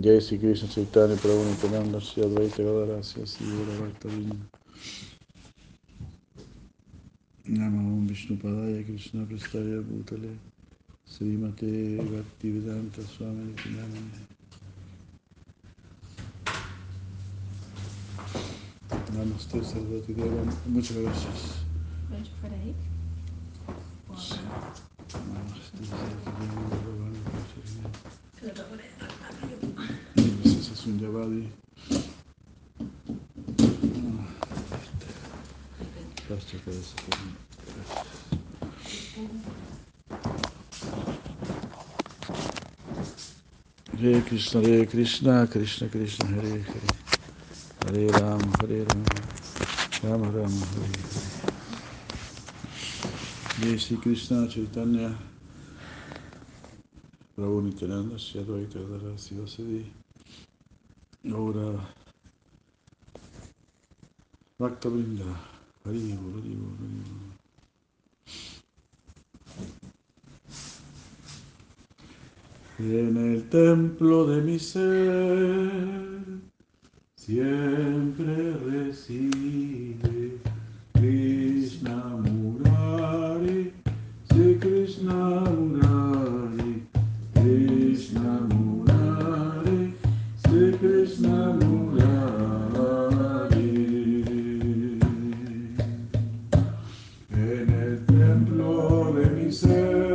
Jai Sri Krishna Chaitanya Prabhu Nityananda Shri Advaita Gadara Shri Sivara Bhaktavinda Namo Vishnu Padaya Krishna Prastaya Bhutale Srimate Bhaktivedanta Swami Nityananda. Namaste Sarvati Deva Muchas gracias. Namaste Sarvati Deva Gracias a Sunyavadi Gracias por eso. Hare Krishna, Hare Krishna, Krishna Krishna, Hare Hare, Hare Rama, Hare Rama, Rama Rama, Hare Hare. Jai Sri Krishna Chaitanya, Prabhu Nityananda, Shri Advaita Gadara, Sivasadi, Gaura, Bhakta Vrinda, Hari Hari. En el templo de mi ser siempre reside Krishna Murari, Sri Krishna Murari, Krishna Murari. En el templo de mi ser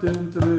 dentro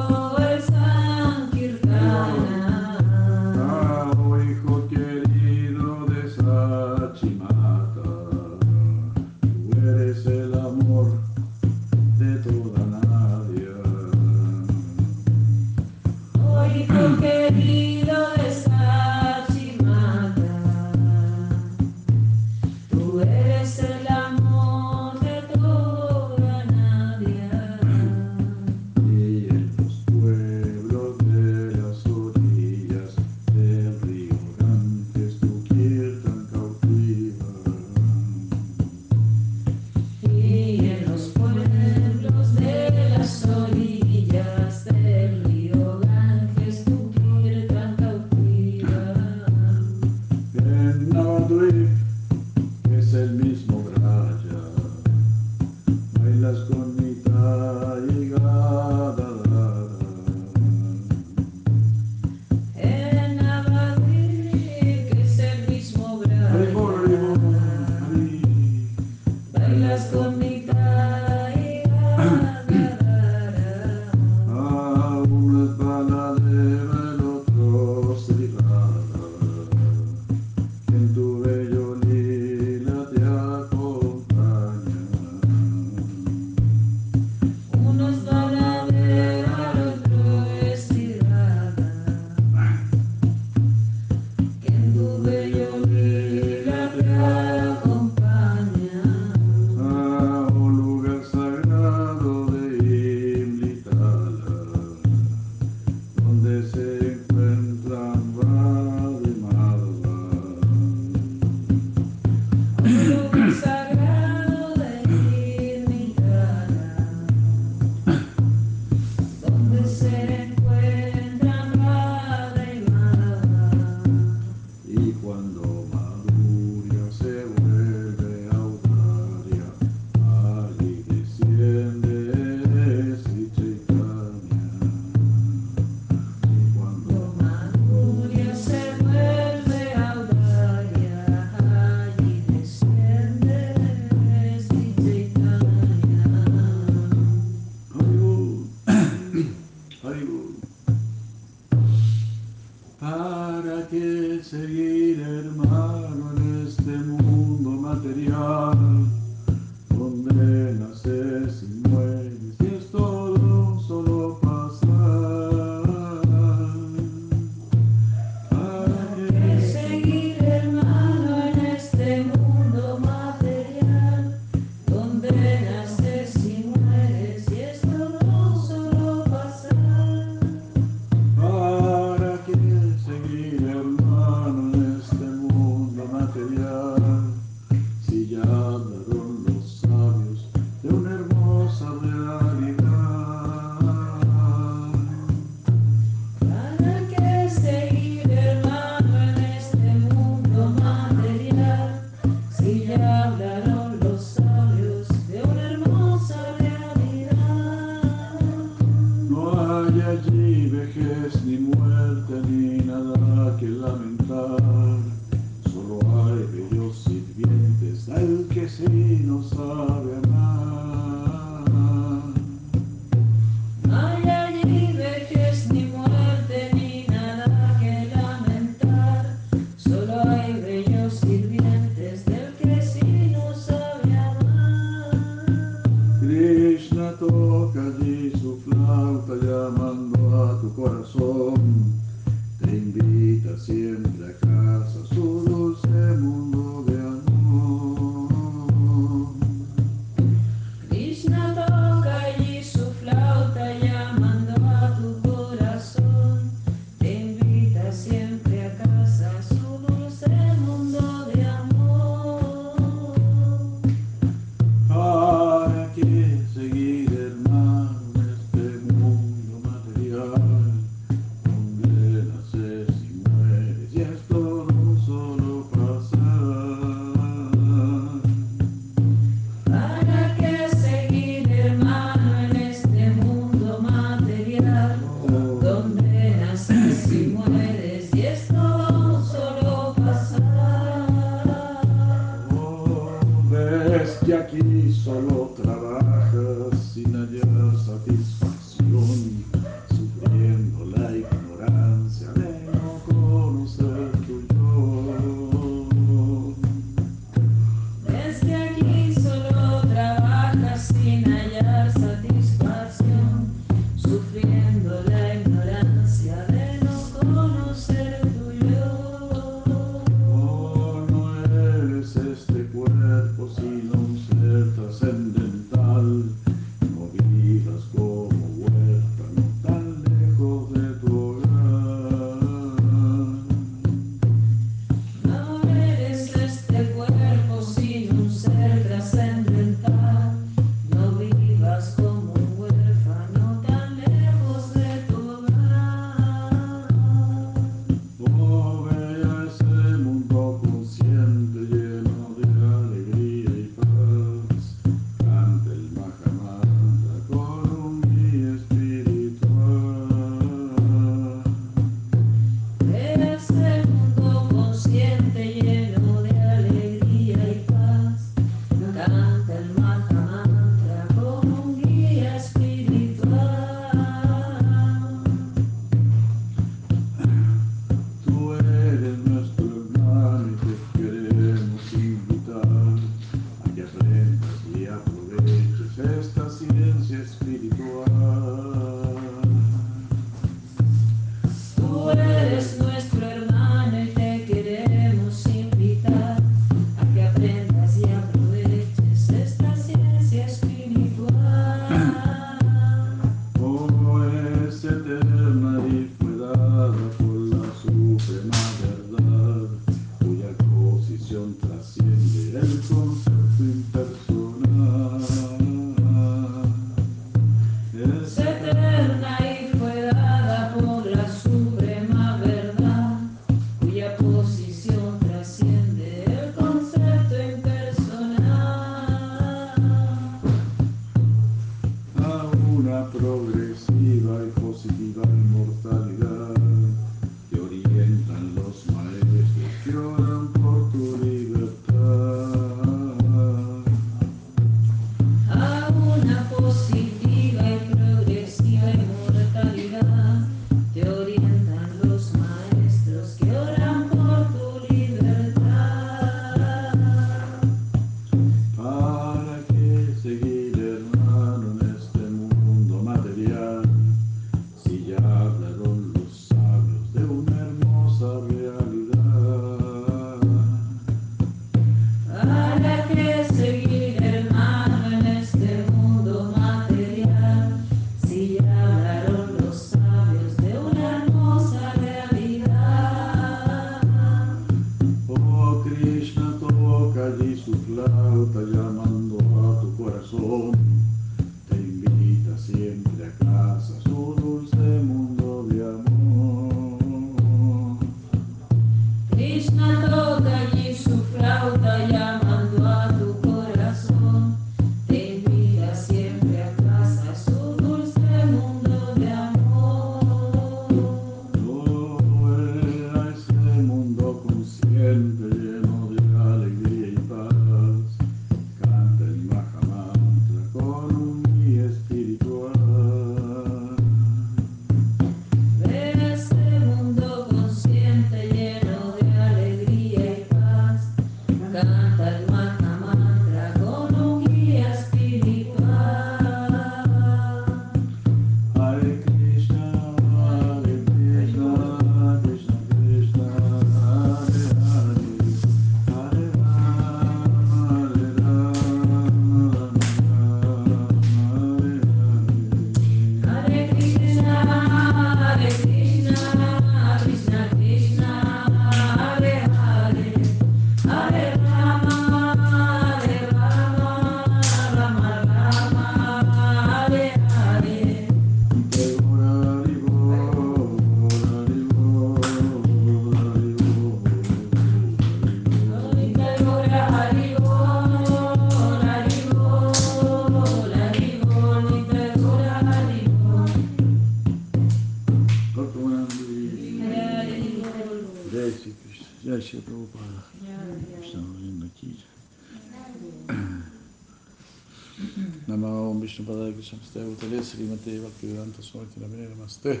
Padaya Krishna Ste Utale Srimate Bhaktivedanta Swami Namine Namaste.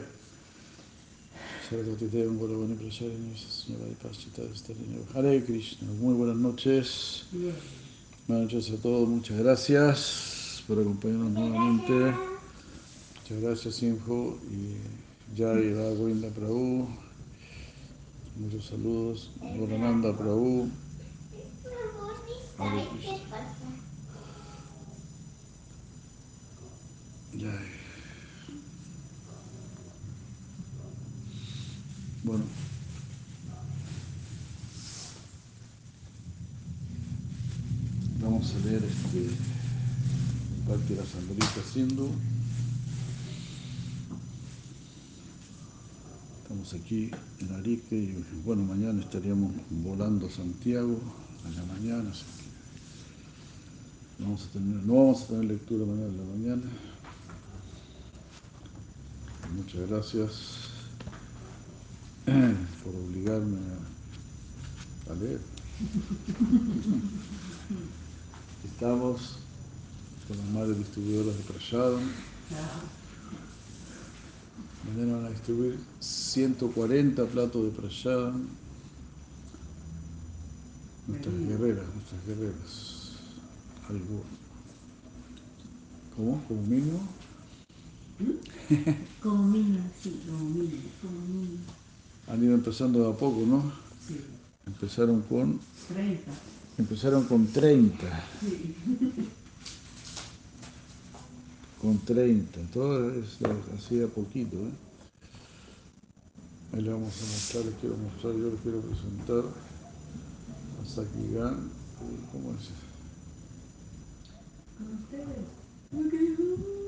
Hare Krishna. Muy buenas noches. Buenas noches a todos. Muchas gracias por acompañarnos nuevamente. Muchas gracias, Simho y Jai Raghuinda Prabhu. Muchos saludos. Gorananda Prabhu. Hare Krishna. Bueno. Vamos a leer este parte de la Sandalita Sindhu. Estamos aquí en Arique y bueno, mañana estaríamos volando a Santiago a la mañana, así que vamos a tener, no vamos a tener lectura mañana en la mañana. Muchas gracias por obligarme a, a leer. Estamos con las madres distribuidoras de Prashadam. Mañana van a distribuir 140 platos de Prashadam. Nuestras guerreras, nuestras guerreras. Algo. ¿Cómo? ¿Como mínimo? Como mínimo, sí, como mínimo, como mínimo. Han ido empezando de a poco, ¿no? Sí, Empezaron con, 30. empezaron con 30. Con 30. Todo es así de a poquito, ¿eh? Ahí le vamos a mostrar, les quiero mostrar, yo les quiero presentar a Sakigan. ¿Cómo es? ¿Con ustedes?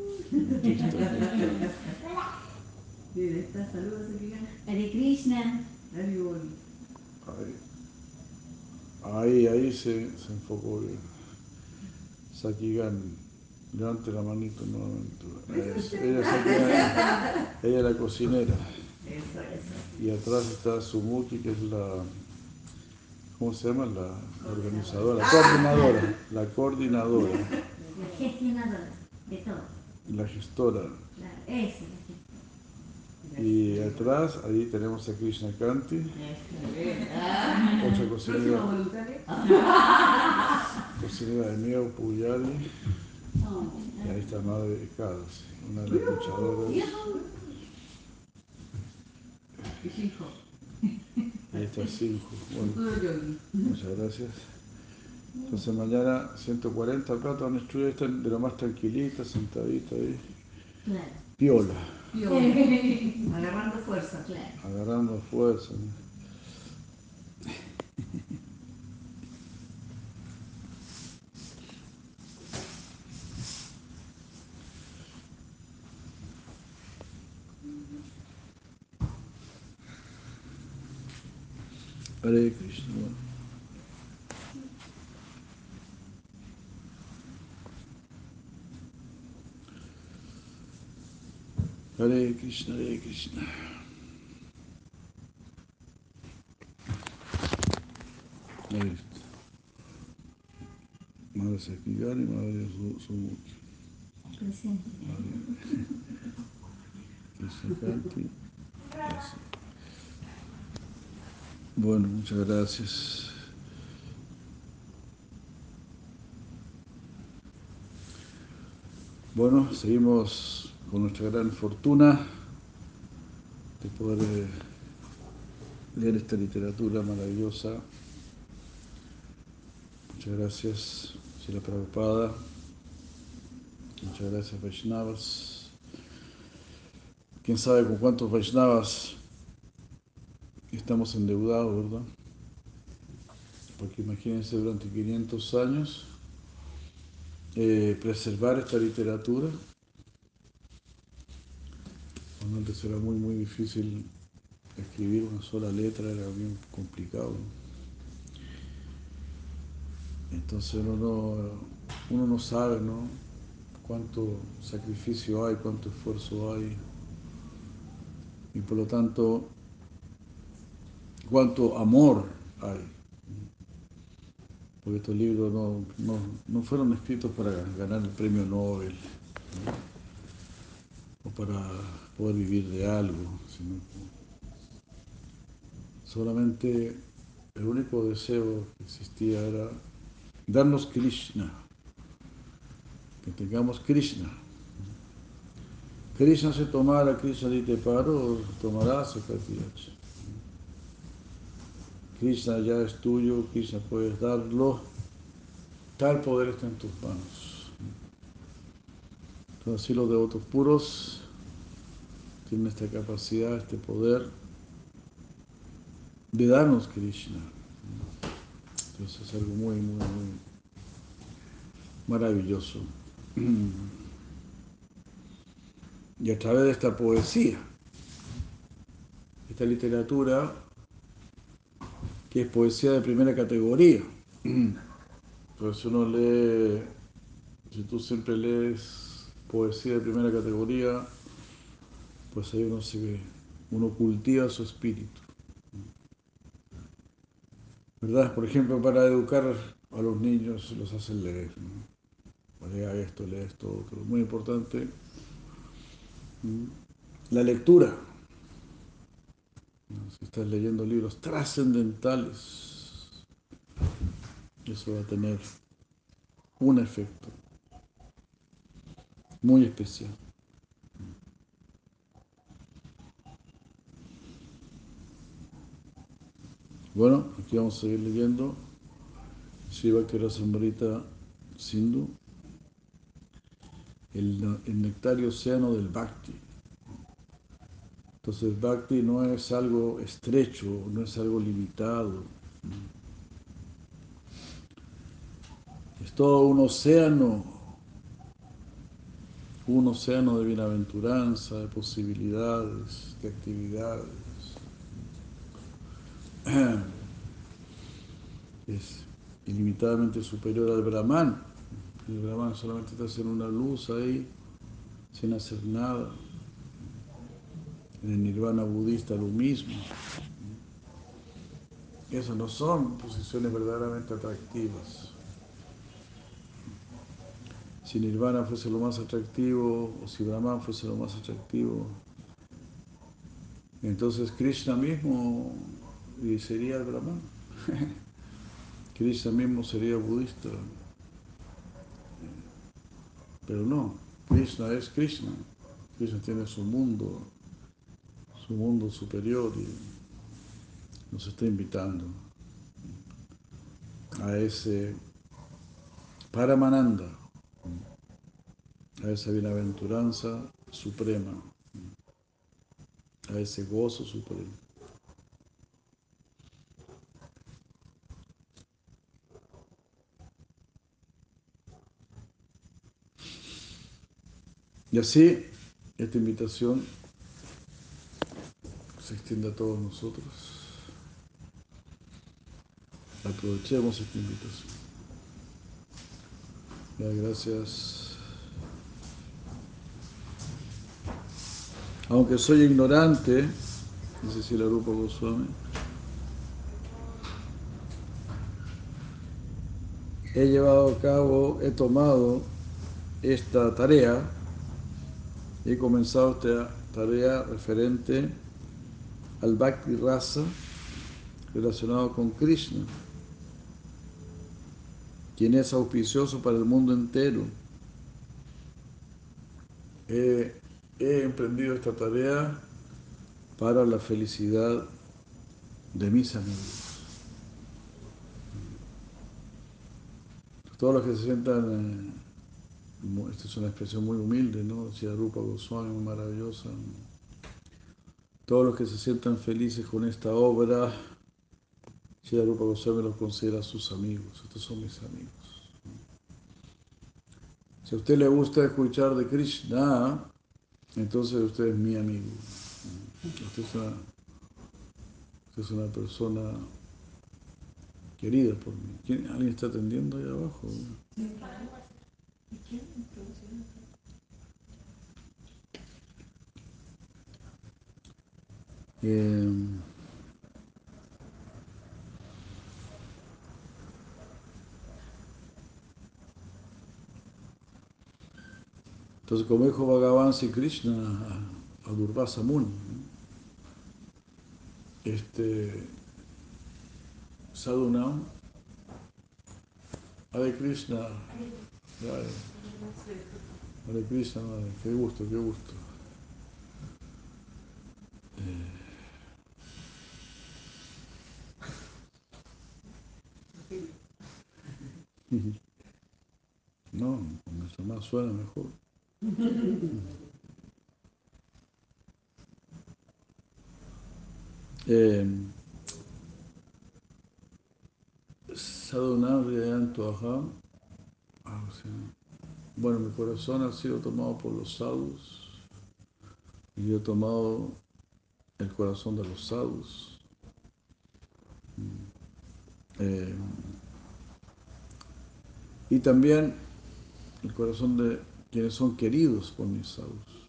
Mira, está, saludos a Kigan. Hare Krishna. Hare. Ahí, ahí, se, se enfocó bien. Sakigan, levante la manito nuevamente. Ella, es Sakigan, ella es la cocinera. Eso, eso. Y atrás está Sumuki, que es la. ¿Cómo se llama? La organizadora, la coordinadora. La coordinadora, La gestionadora de todo. La gestora. La. Y atrás, ahí tenemos a Krishna Kanti, otra cocinera, cocinera de Miao Puyari. No, Y ahí está Madre Kadas, una de las luchadoras. Y cinco. Ahí está 5. Bueno, muchas gracias. Entonces mañana 140 acá, todas las estudiantes están de lo más tranquilita, sentadita ahí. Claro. Piola, Yo, agarrando fuerza, claro. agarrando fuerza. ¿no? Hare Krishna. bueno. Hare Krishna, Hare Krishna. Madre Sakigari, Madre Su- Sumuki. Presente. Gracias. Bueno, muchas gracias. Bueno, seguimos con nuestra gran fortuna de poder eh, leer esta literatura maravillosa. Muchas gracias, Sila Prabhupada. Muchas gracias, Vaishnavas. Quién sabe con cuántos Vaishnavas estamos endeudados, ¿verdad? Porque imagínense durante 500 años eh, preservar esta literatura. Antes era muy, muy difícil escribir una sola letra, era bien complicado. Entonces uno no, sabe, ¿no? Cuánto sacrificio hay, cuánto esfuerzo hay. Y por lo tanto, cuánto amor hay. Porque estos libros no, no, no fueron escritos para ganar el premio Nobel ¿no? o para poder vivir de algo, sino solamente el único deseo que existía era darnos Krishna, que tengamos Krishna. Krishna se tomara, Krishna te paro, tomará Sakatiyacha. Krishna ya es tuyo, Krishna puedes darlo, tal poder está en tus manos. Entonces así los devotos puros tienen esta capacidad, este poder de darnos Krishna. Entonces es algo muy, muy, muy maravilloso. Y a través de esta poesía, esta literatura, que es poesía de primera categoría. Entonces uno lee, si tú siempre lees poesía de primera categoría, pues ahí uno se uno cultiva su espíritu. ¿Verdad? Por ejemplo, para educar a los niños los hacen leer. ¿no? Esto, lee esto, otro. Muy importante. La lectura. Si estás leyendo libros trascendentales, eso va a tener un efecto muy especial. Bueno, aquí vamos a seguir leyendo Shiva Kerasamrita Sindhu, el, el nectario océano del Bhakti. Entonces, Bhakti no es algo estrecho, no es algo limitado. Es todo un océano, un océano de bienaventuranza, de posibilidades, de actividades. Es ilimitadamente superior al Brahman. El Brahman solamente está haciendo una luz ahí, sin hacer nada. En el nirvana budista lo mismo. Esas no son posiciones verdaderamente atractivas. Si nirvana fuese lo más atractivo, o si Brahman fuese lo más atractivo, entonces Krishna mismo sería el Brahman. Krishna mismo sería budista. Pero no, Krishna es Krishna. Krishna tiene su mundo, su mundo superior y nos está invitando a ese Paramananda, a esa bienaventuranza suprema, a ese gozo supremo. Y así, esta invitación se extiende a todos nosotros. Aprovechemos esta invitación. Ya, gracias. Aunque soy ignorante, dice si la Rupa Goswami, he llevado a cabo, he tomado esta tarea, he comenzado esta tarea referente al Bhakti Rasa relacionado con Krishna, quien es auspicioso para el mundo entero. He, he emprendido esta tarea para la felicidad de mis amigos. Todos los que se sientan, esta es una expresión muy humilde, ¿no? Decía Rupa Goswami, muy maravillosa. Todos los que se sientan felices con esta obra, Shri Rupa Goswami los considera sus amigos. Estos son mis amigos. Si a usted le gusta escuchar de Krishna, entonces usted es mi amigo. Usted es una, usted es una persona querida por mí. ¿Quién- ¿Alguien está atendiendo ahí abajo? Entonces, como dijo Bhagavan Sri Krishna a, a Durvasa Muni, este Sadhunam, Hare Krishna, Hare, Hare Krishna, Hare, qué gusto, qué gusto. Eh, No, mientras más suena mejor. Eh, Sadhunam Ridayantu Aham. Ah, Bueno, mi corazón ha sido tomado por los sadhus y he tomado el corazón de los sadhus. Eh, y también el corazón de quienes son queridos por mis sadhus.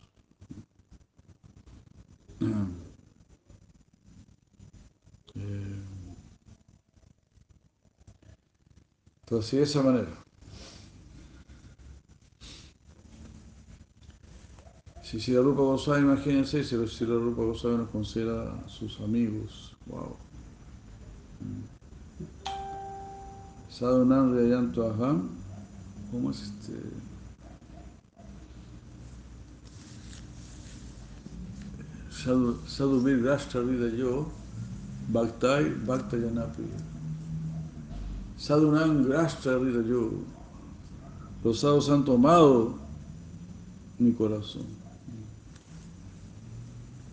Eh, Entonces, de esa manera. Si Sri Rupa Goswami, imagínense, si Sri Rupa Goswami nos considera sus amigos, wow. Sadhunam Rayantu Aham, ¿cómo es este? Sadhu Sadhu Vir Rashtra Vida Yo, Bhaktai Bhakta Yanapriya. Sadhunam Rashtra Vida Yo. Los sadhus han tomado mi corazón.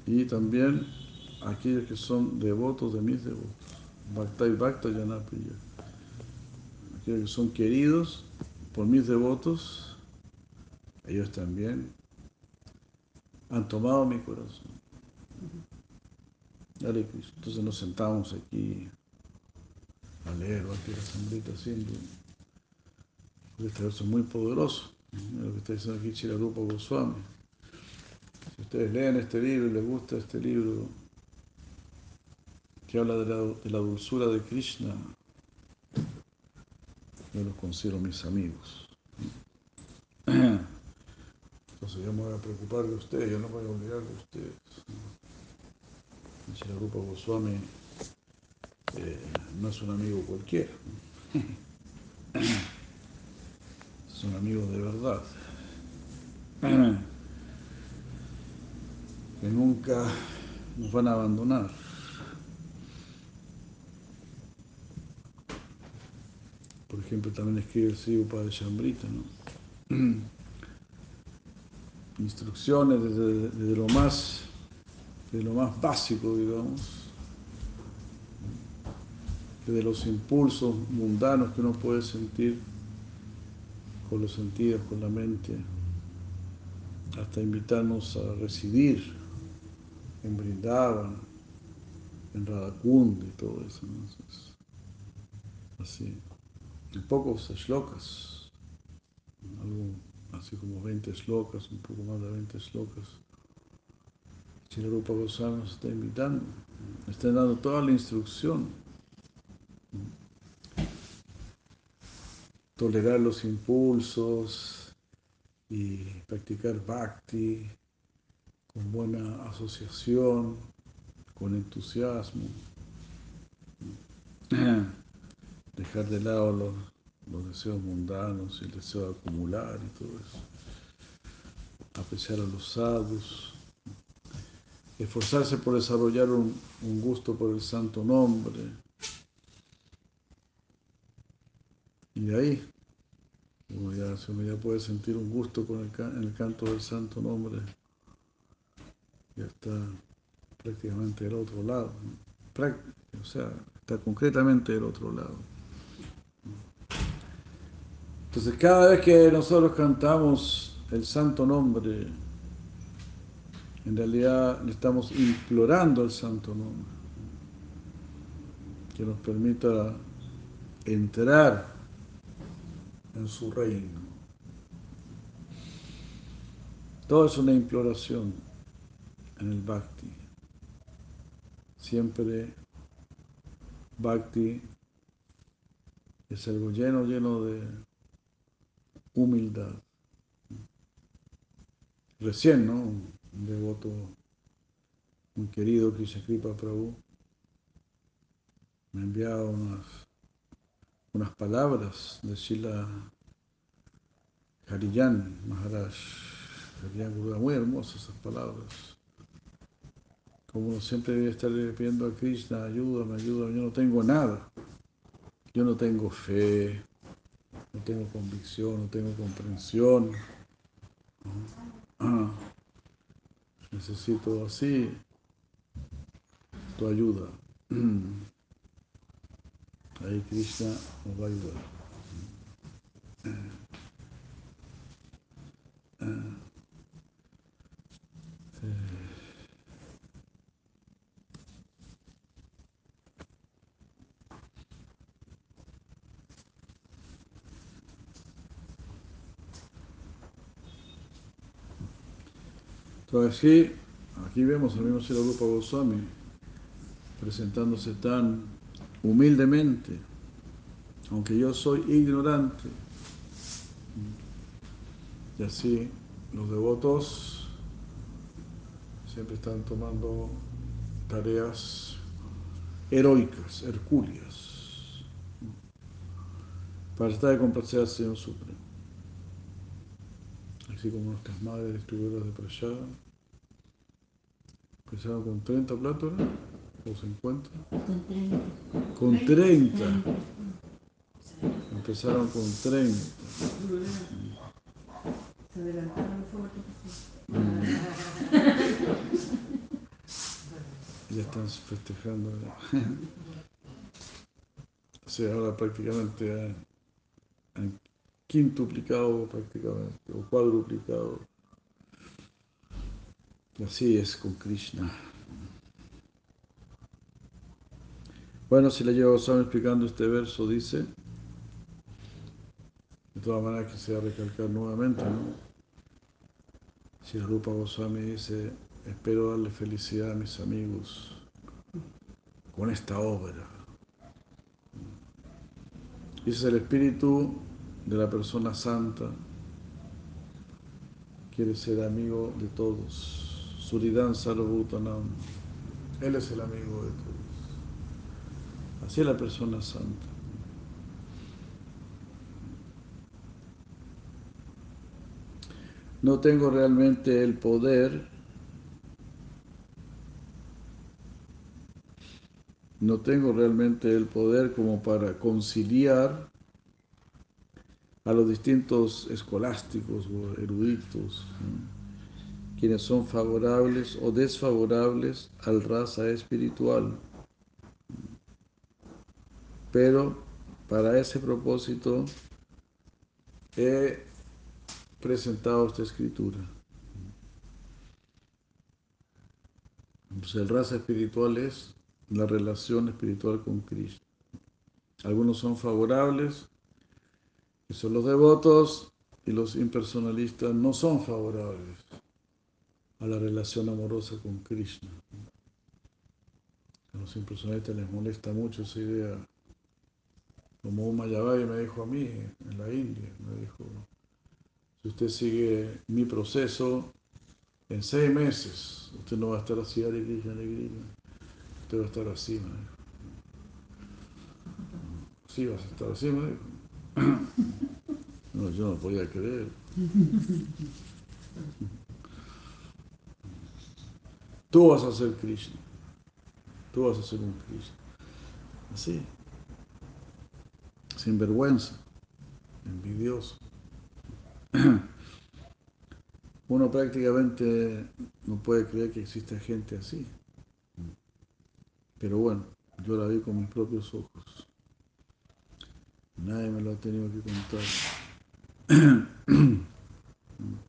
Y también aquellos que son devotos de mis devotos. Bhakta y Bhakta Yanapriya. Aquellos que son queridos por mis devotos, ellos también han tomado mi corazón. Entonces nos sentamos aquí a leer aquí la sombrita haciendo. Este verso muy poderoso. Lo que está diciendo aquí Chirarupa Goswami. Si ustedes leen este libro y les gusta este libro que habla de la, la dulzura de Krishna, yo los considero mis amigos. Entonces yo me voy a preocupar de ustedes, yo no voy a olvidar de ustedes. Chirarupa Goswami eh, no es un amigo cualquiera. Es un amigo de verdad. Nunca nos van a abandonar. Por ejemplo, también escribe el Sri Upada Shambrita, ¿no? Instrucciones desde, lo más, de lo más básico, digamos, desde los impulsos mundanos que uno puede sentir con los sentidos, con la mente, hasta invitarnos a residir en Brindavan, en Radhakund y todo eso. ¿no? Entonces, así, en pocos shlokas, algo así como 20 shlokas, un poco más de 20 shlokas. Chilarupa Goswami nos está invitando, está dando toda la instrucción. Tolerar los impulsos y practicar bhakti con buena asociación, con entusiasmo. Dejar de lado los, deseos mundanos y el deseo de acumular y todo eso. Apreciar a los sadhus. Esforzarse por desarrollar un, gusto por el santo nombre. Y de ahí, uno ya, uno ya puede sentir un gusto con en el canto del santo nombre, ya está prácticamente del otro lado. o sea, está concretamente del otro lado. Entonces, cada vez que nosotros cantamos el santo nombre, en realidad le estamos implorando al santo nombre que nos permita entrar en su reino. Todo es una imploración en el bhakti. Siempre bhakti es algo lleno, lleno de humildad. Recién, ¿no? Un devoto muy querido, Krishna Kripa Prabhu, me enviaba unas, unas palabras de Shila Hariyan Maharaj, Hariyan Gurudeva, muy hermosas esas palabras. Como uno siempre debe estar pidiendo a Krishna, ayúdame, ayúdame, yo no tengo nada. Yo no tengo fe, no tengo convicción, no tengo comprensión. Ah, necesito así tu ayuda. Ahí Krishna nos va a ayudar. Entonces aquí, vemos al mismo Sri Rupa Goswami presentándose tan humildemente, aunque yo soy ignorante. Y así los devotos siempre están tomando tareas heroicas, hercúleas, para tratar de complacer al Señor Supremo. Así como nuestras madres distribuidoras de prasada empezaron con 30 platos o 50. Con 30. Con 30. Empezaron con 30. Se adelantaron. Ya están festejando. o sea, ahora prácticamente han, han quintuplicado prácticamente, o cuadruplicado. Y así es con Krishna. Bueno, si le llevo Goswami explicando este verso, dice, de todas maneras quisiera recalcar nuevamente, ¿no? Si Rupa Goswami dice, espero darle felicidad a mis amigos con esta obra. Ese es el espíritu de la persona santa. Quiere ser amigo de todos. Suridan Sarvabhutanam. Él es el amigo de todos. Así es la persona santa. No tengo realmente el poder no tengo realmente el poder como para conciliar a los distintos escolásticos o eruditos, ¿no? Quienes son favorables o desfavorables al raza espiritual. Pero para ese propósito he presentado esta escritura. Entonces, el raza espiritual es la relación espiritual con Cristo. Algunos son favorables, que son los devotos, y los impersonalistas no son favorables a la relación amorosa con Krishna. A los impersonalistas les molesta mucho esa idea. Como un Mayavai me dijo a mí en la India, me dijo, si usted sigue mi proceso, en seis meses usted no va a estar así, Hare Krishna, Hare Krishna. Usted va a estar así, me dijo. Sí, vas a estar así, me dijo. No, yo no podía creer. Tú vas a ser Krishna. Tú vas a ser un Krishna. Así. Sin vergüenza. Envidioso. Uno prácticamente no puede creer que exista gente así. Pero bueno, yo la vi con mis propios ojos. Nadie me lo ha tenido que contar.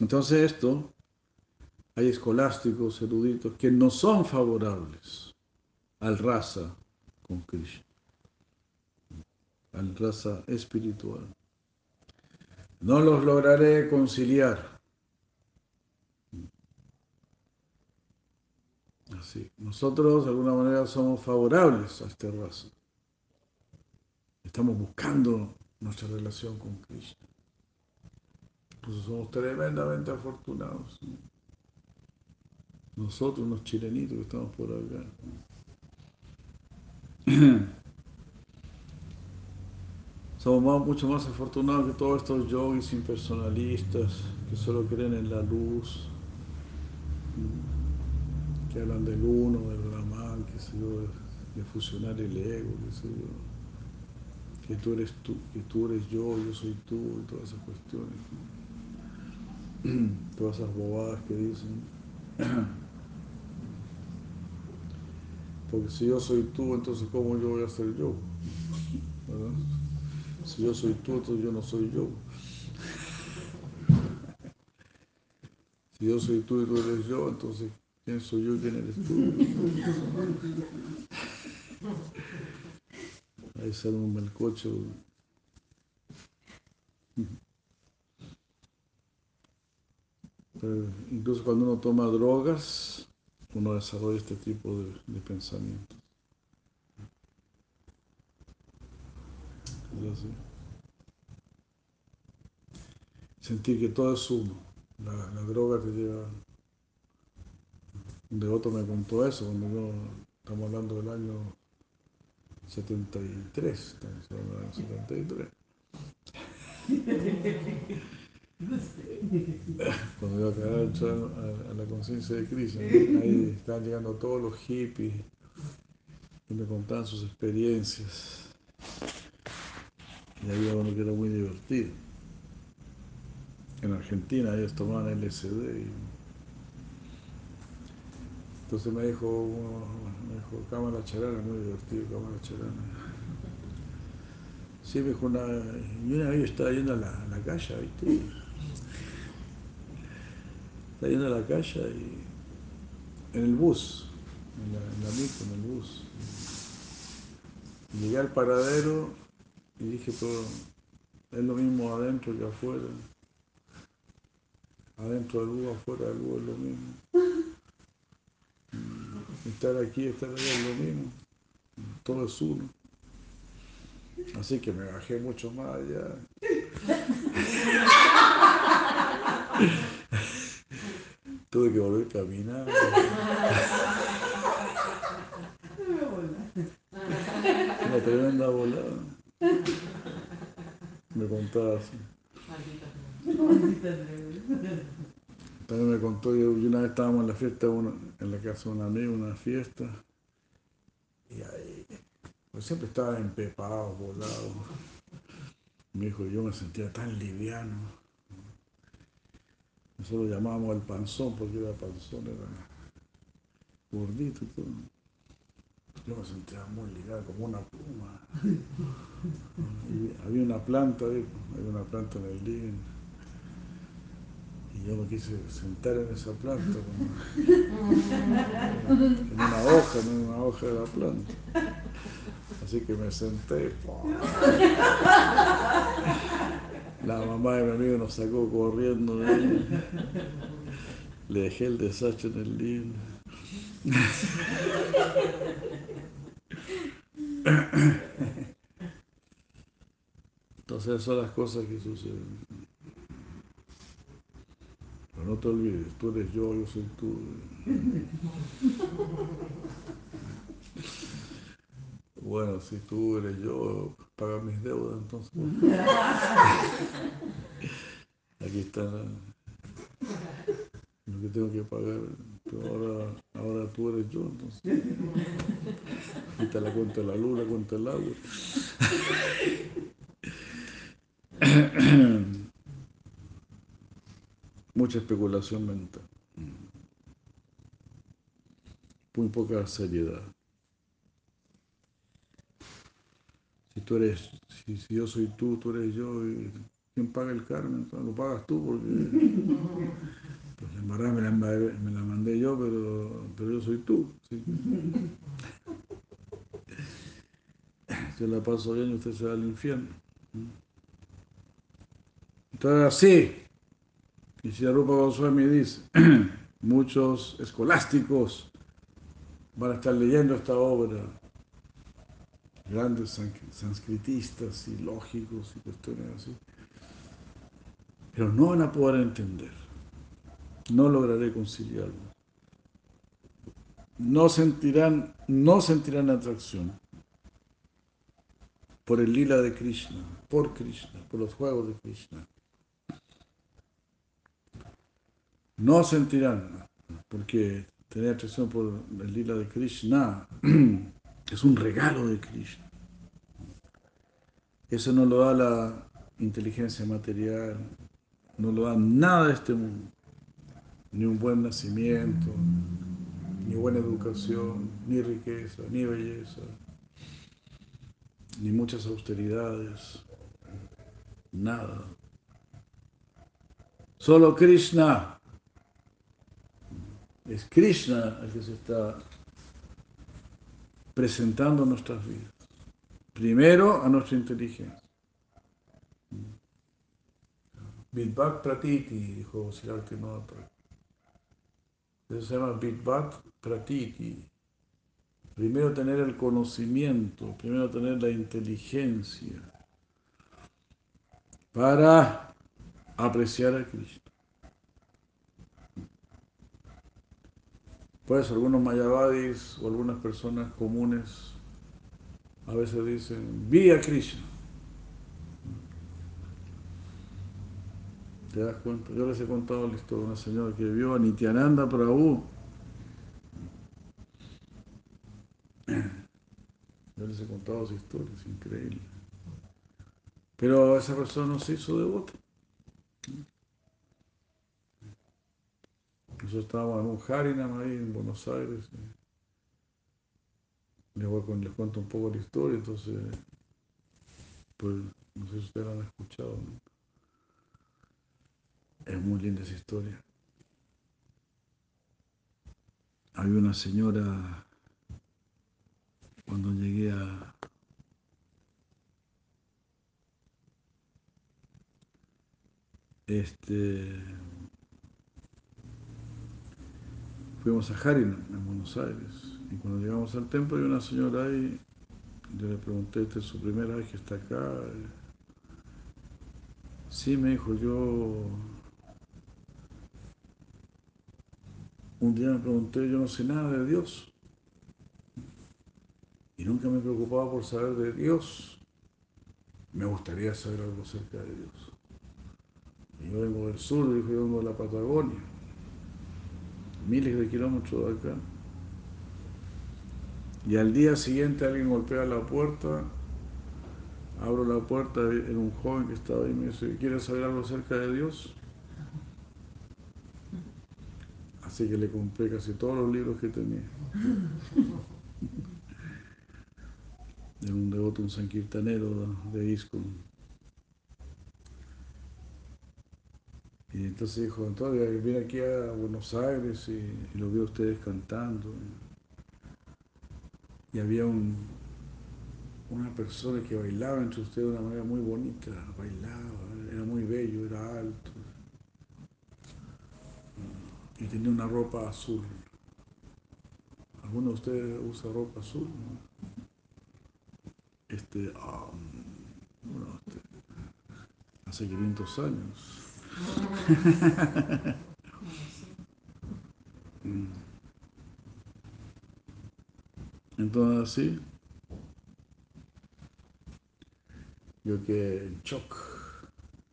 Entonces esto, hay escolásticos, eruditos, que no son favorables al raza con Krishna, al raza espiritual. No los lograré conciliar. Así. Nosotros de alguna manera somos favorables a esta raza. Estamos buscando nuestra relación con Krishna. Pues somos tremendamente afortunados. Nosotros, unos chilenitos que estamos por acá. Somos mucho más afortunados que todos estos yogis impersonalistas que solo creen en la luz, que hablan del uno, del Brahman, que sé yo, de fusionar el ego, qué sé yo, que tú eres tú, que tú eres yo, yo soy tú, y todas esas cuestiones. Todas esas bobadas que dicen. Porque si yo soy tú, entonces ¿cómo yo voy a ser yo? Si yo soy tú, entonces yo no soy yo. Si yo soy tú y tú eres yo, entonces ¿quién soy yo y quién eres tú? Ahí sale un melcocho. Incluso cuando uno toma drogas, uno desarrolla este tipo de, pensamientos. Sentir que todo es uno. La, droga te lleva. Un devoto me contó eso cuando yo, estamos hablando del año 73, estamos hablando del año 73. Cuando yo entrar a, la conciencia de Krishna, ahí estaban llegando todos los hippies y me contaban sus experiencias. Y había uno que era muy divertido. En Argentina ellos tomaban LSD. y- Entonces me dijo, uno- me dijo, Cámara Charana, muy divertido, Cámara Charana. Sí, me dijo, una, y una vez yo estaba yendo a la, a la calle, ¿viste? Estaba yendo a la calle y en el bus, en la, en micro, en el bus. Llegué al paradero y dije, pero es lo mismo adentro que afuera. Adentro del bus, afuera del bus es lo mismo. Estar aquí, estar allá es lo mismo. Todo es uno. Así que me bajé mucho más allá. Tuve que volver a caminar, caminando. Una tremenda volada. Me contaba así. También me contó que una vez estábamos en la fiesta, uno, en la casa de un amigo, una fiesta. Y ahí, pues siempre estaba empepado, volado. Me dijo, yo me sentía tan liviano. Nosotros lo llamábamos el panzón, porque era panzón, era gordito y todo. Yo me sentía muy ligado, como una pluma. Había una planta, había una planta en el living. Y yo me quise sentar en esa planta, como- en una hoja, en una hoja de la planta. Así que me senté. La mamá de mi amigo nos sacó corriendo. Le dejé el desastre en el living. Entonces son las cosas que suceden. Pero no te olvides, tú eres yo, yo soy tú. Bueno, si tú eres yo, paga mis deudas entonces. Aquí está lo que tengo que pagar. Pero ahora, ahora tú eres yo, entonces. Aquí está la cuenta de la luz, la cuenta del agua. Mucha especulación mental. Muy poca seriedad. Si tú eres, si, yo soy tú, tú eres yo, y ¿quién paga el karma? Lo pagas tú porque pues la embarrada me la, mandé yo, pero, pero yo soy tú. ¿sí? Yo la paso bien y usted se va al infierno. Entonces así, y si Rupa Goswami dice, muchos escolásticos van a estar leyendo esta obra, grandes san- sanscritistas y lógicos y cuestiones así, pero no van a poder entender, no lograré conciliarlo. No sentirán, no sentirán atracción por el lila de Krishna, por Krishna, por los juegos de Krishna. No sentirán, porque tener atracción por el lila de Krishna es un regalo de Krishna. Eso no lo da la inteligencia material, no lo da nada de este mundo. Ni un buen nacimiento, ni buena educación, ni riqueza, ni belleza, ni muchas austeridades, nada. Solo Krishna. Es Krishna el que se está presentando en nuestras vidas. Primero a nuestra inteligencia. Vidvat Pratiti, dijo Siddhartha. Eso se llama Vidvat Pratiti. Primero tener el conocimiento, primero tener la inteligencia para apreciar a Krishna. Pues algunos mayavadis o algunas personas comunes a veces dicen, vi a Krishna. ¿Te das cuenta? Yo les he contado la historia de una señora que vio a Nityananda Prabhu. Yo les he contado esa historia, es increíble. Pero esa persona no se hizo devota. Nosotros estábamos en un Harinam ahí en Buenos Aires. Les, voy les cuento un poco la historia, entonces, pues, no sé si ustedes la han escuchado. ¿no? Es muy linda esa historia. Había una señora, cuando llegué a... Este, fuimos a Harinam, en Buenos Aires, y cuando llegamos al templo había una señora ahí, yo le pregunté, ¿esta es su primera vez que está acá? Sí, me dijo, yo un día me pregunté, yo no sé nada de Dios. Y nunca me preocupaba por saber de Dios. Me gustaría saber algo acerca de Dios. Y yo vengo del sur, dijo, yo vengo de la Patagonia, miles de kilómetros de acá. Y al día siguiente alguien golpea la puerta, abro la puerta, era un joven que estaba ahí y me dice, ¿quieres saber algo acerca de Dios? Así que le compré casi todos los libros que tenía. Era un devoto, un sankirtanero de ISKCON. Y entonces dijo, Antonio, vine aquí a Buenos Aires y, los vi a ustedes cantando. Y había un, una persona que bailaba entre ustedes de una manera muy bonita, bailaba, era muy bello, era alto. Y tenía una ropa azul. ¿Alguno de ustedes usa ropa azul? Este, ah, bueno, este, hace 500 años. Entonces así, yo quedé en shock.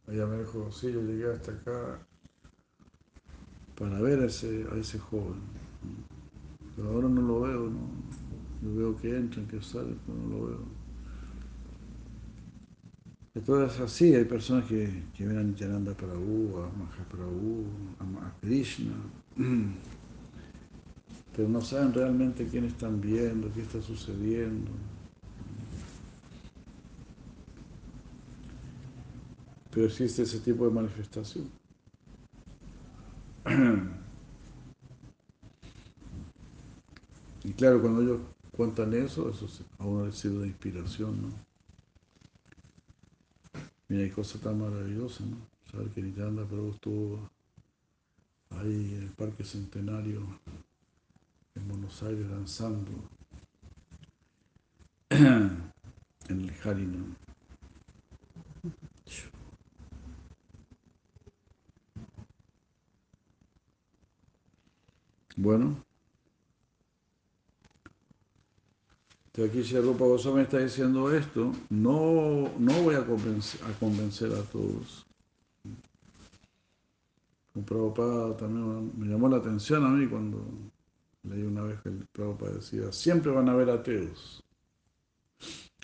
Ella me dijo, sí, yo llegué hasta acá para ver a ese, a ese joven. Pero ahora no lo veo, ¿no? Yo veo que entran, que salen, pero no lo veo. Entonces así, hay personas que, que ven a Nityananda Prabhu, a Mahaprabhu, a, Krishna, pero no saben realmente quién están viendo, qué está sucediendo. Pero existe ese tipo de manifestación. Y claro, cuando ellos cuentan eso, eso a uno les sirve de inspiración, ¿no? Mira, hay cosas tan maravillosas, ¿no? Saber que Nityananda Prabhu estuvo ahí en el Parque Centenario en Buenos Aires danzando en el Harinam. Bueno, aquí si Rupa Goswami está diciendo esto, no, no voy a convencer, a todos. Un Prabhupada también me llamó la atención a mí cuando leí una vez que el Prabhupada decía, siempre van a haber ateos.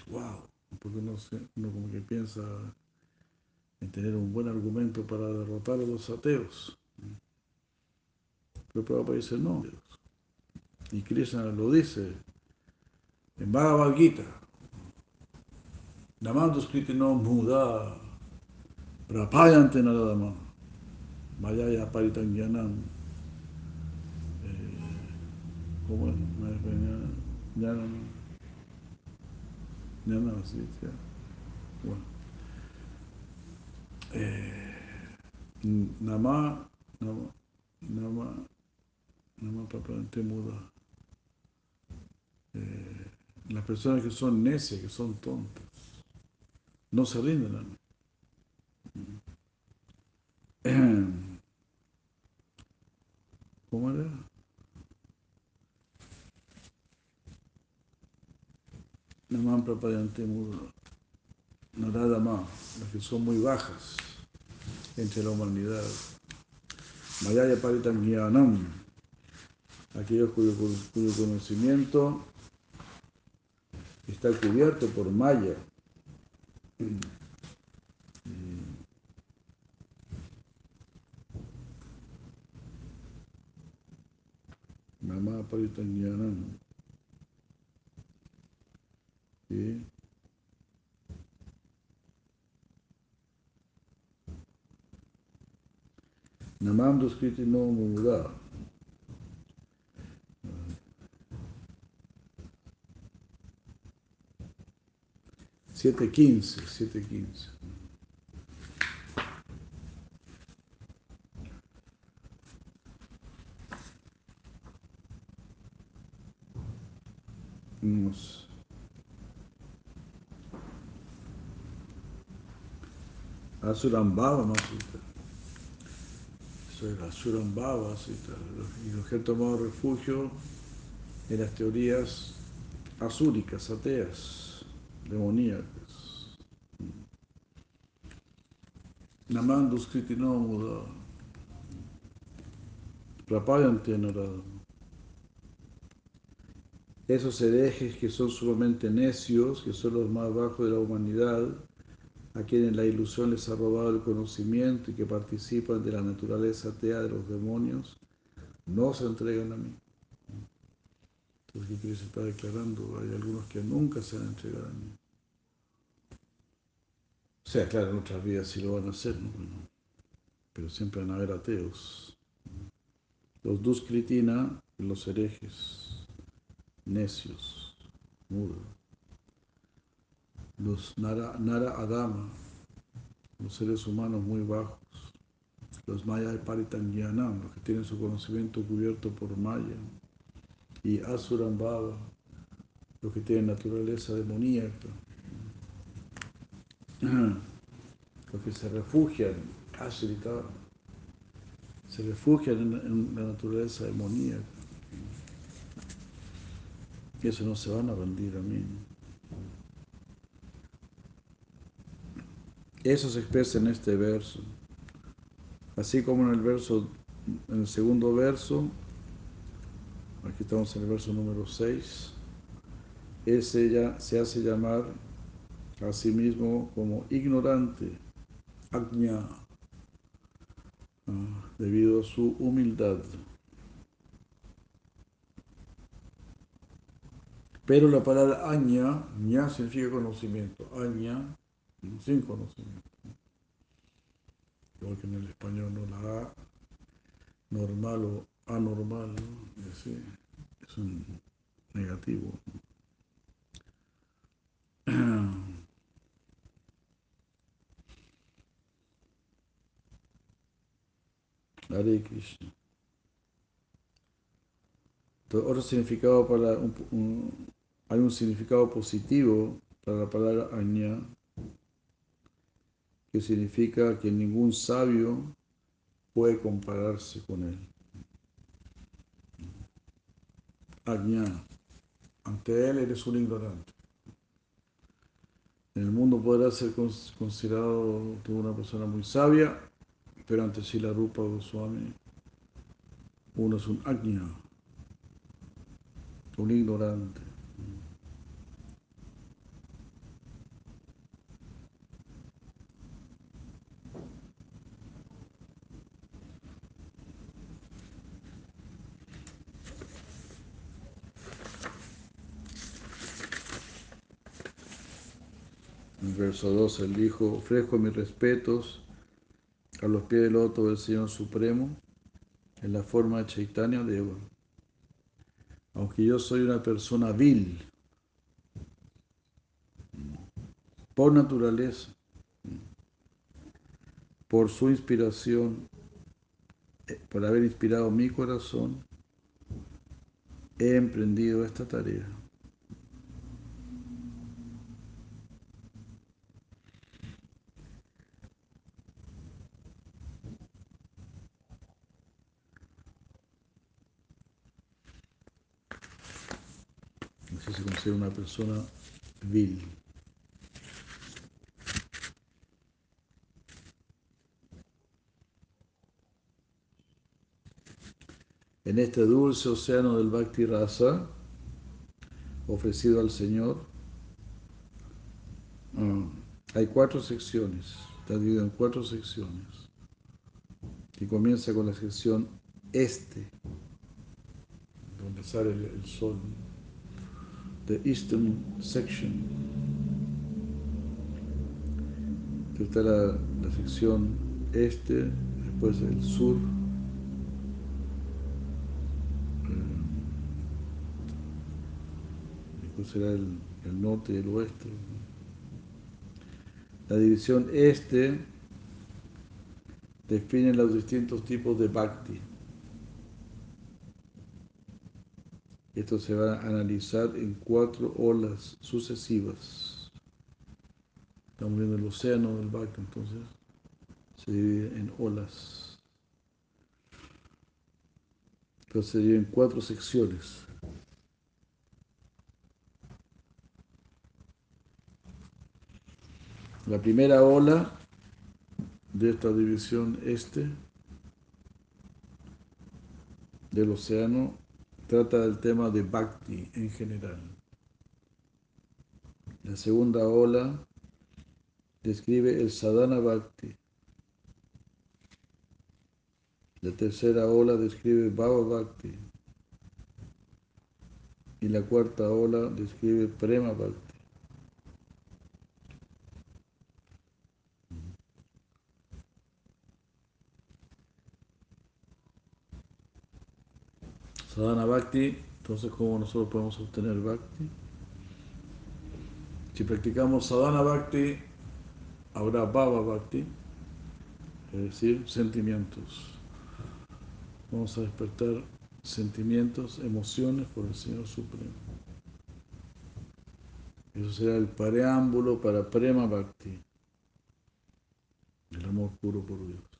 ¡Wow! Porque uno, uno como que piensa en tener un buen argumento para derrotar a los ateos. Pero Prabhupada dice, no. Y Krishna lo dice en Bhagavad Gita. Namando escrito no muda, prapayante naradama, mayaya paritangyanam. ¿Cómo es? Jnana. Así, ¿sí? Bueno. Eh, nama, nama, nama, nama prapayante muda. Eh, las personas que son necias, que son tontas, no se rinden a mí. ¿Cómo era? Naman Prapayante. Narada más, las que son muy bajas entre la humanidad. Mayaya Paritam Gyanam, aquellos cuyo, cuyo conocimiento está cubierto por malla. Mamá Paritanyanam. ¿Sí? Namam Duskriti no Mumuda. 7.15, 7.15. Unos Asurambaba, ¿no? Eso era Asurambaba, y los que han tomado refugio en las teorías asúricas, ateas demoníacas. Namandus Kritinomuda, Prapayanti Narada. Esos herejes que son sumamente necios, que son los más bajos de la humanidad, a quienes la ilusión les ha robado el conocimiento y que participan de la naturaleza atea de los demonios, no se entregan a mí. ¿Qué se está declarando? Hay algunos que nunca se van a entregar a mí. O sea, claro, en otras vidas sí lo van a hacer, ¿no? Pero siempre van a haber ateos. Los Duskritina, los herejes, necios, mudos. Los Nara, Nara Adama, los seres humanos muy bajos. Los Maya de Paritangyanam, los que tienen su conocimiento cubierto por Maya. Y Asurambhava, los que tienen naturaleza demoníaca. Los que se refugian, Ashrita, se refugian en, la naturaleza demoníaca. Y eso no se van a rendir a mí. Eso se expresa en este verso. Así como en el verso, en el segundo verso, aquí estamos en el verso número 6, él se, ya, se hace llamar a sí mismo como ignorante, ajna, ah, debido a su humildad. Pero la palabra aña, ña significa conocimiento, aña sin conocimiento. Igual que en el español no la A normal o anormal, ¿no? es, un negativo. Hare Krishna. Entonces, otro significado para un, un, hay un significado positivo para la palabra aña, que significa que ningún sabio puede compararse con él. Aña, ante él eres un ignorante. En el mundo podrás ser considerado tú una persona muy sabia, pero ante Sila Rupa Goswami uno es un ajna, un ignorante. Verso 2 él dijo, ofrezco mis respetos a los pies del loto del Señor Supremo en la forma de Chaitanya Deva. Aunque yo soy una persona vil, por naturaleza, por su inspiración, por haber inspirado mi corazón, he emprendido esta tarea. Así se considera una persona vil. En este dulce océano del Bhakti Rasa, ofrecido al Señor, uh, hay cuatro secciones, está dividido en cuatro secciones, que comienza con la sección este, donde sale el sol, the eastern section. Está la, la sección este, después el sur, después será el, el norte y el oeste. La división este define los distintos tipos de bhakti. Esto se va a analizar en cuatro olas sucesivas. Estamos viendo el océano del barco, entonces se divide en olas. Entonces se divide en cuatro secciones. La primera ola de esta división este del océano trata del tema de bhakti en general. La segunda ola describe el sadhana bhakti. La tercera ola describe bhava bhakti. Y la cuarta ola describe prema bhakti. Sadhana Bhakti, entonces ¿cómo nosotros podemos obtener Bhakti? Si practicamos Sadhana Bhakti, habrá Bhava Bhakti, es decir, sentimientos. Vamos a despertar sentimientos, emociones por el Señor Supremo. Eso será el preámbulo para Prema Bhakti, el amor puro por Dios.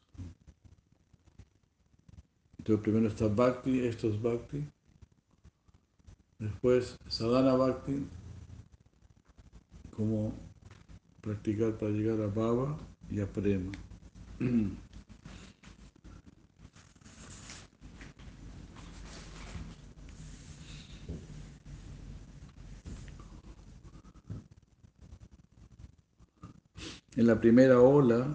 Entonces primero está Bhakti, esto es Bhakti. Después Sadhana Bhakti, cómo practicar para llegar a Bhava y a Prema. En la primera ola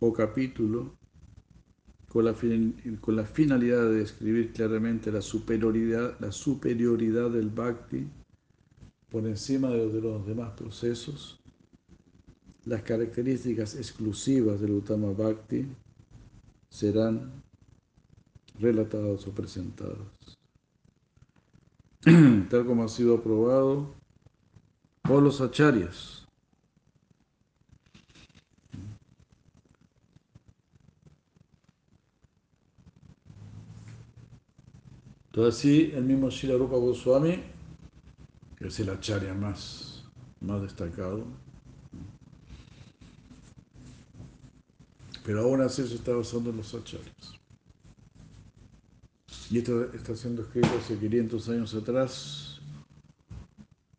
o capítulo, con la, con la, finalidad de describir claramente la superioridad, la superioridad del bhakti por encima de los, de los demás procesos, las características exclusivas del Uttama Bhakti serán relatadas o presentadas. Tal como ha sido aprobado por los acharyas. Entonces así el mismo Srila Rupa Goswami, que es el acharya más, más destacado, pero aún así se está basando en los acharyas. Y esto está siendo escrito hace 500 años atrás,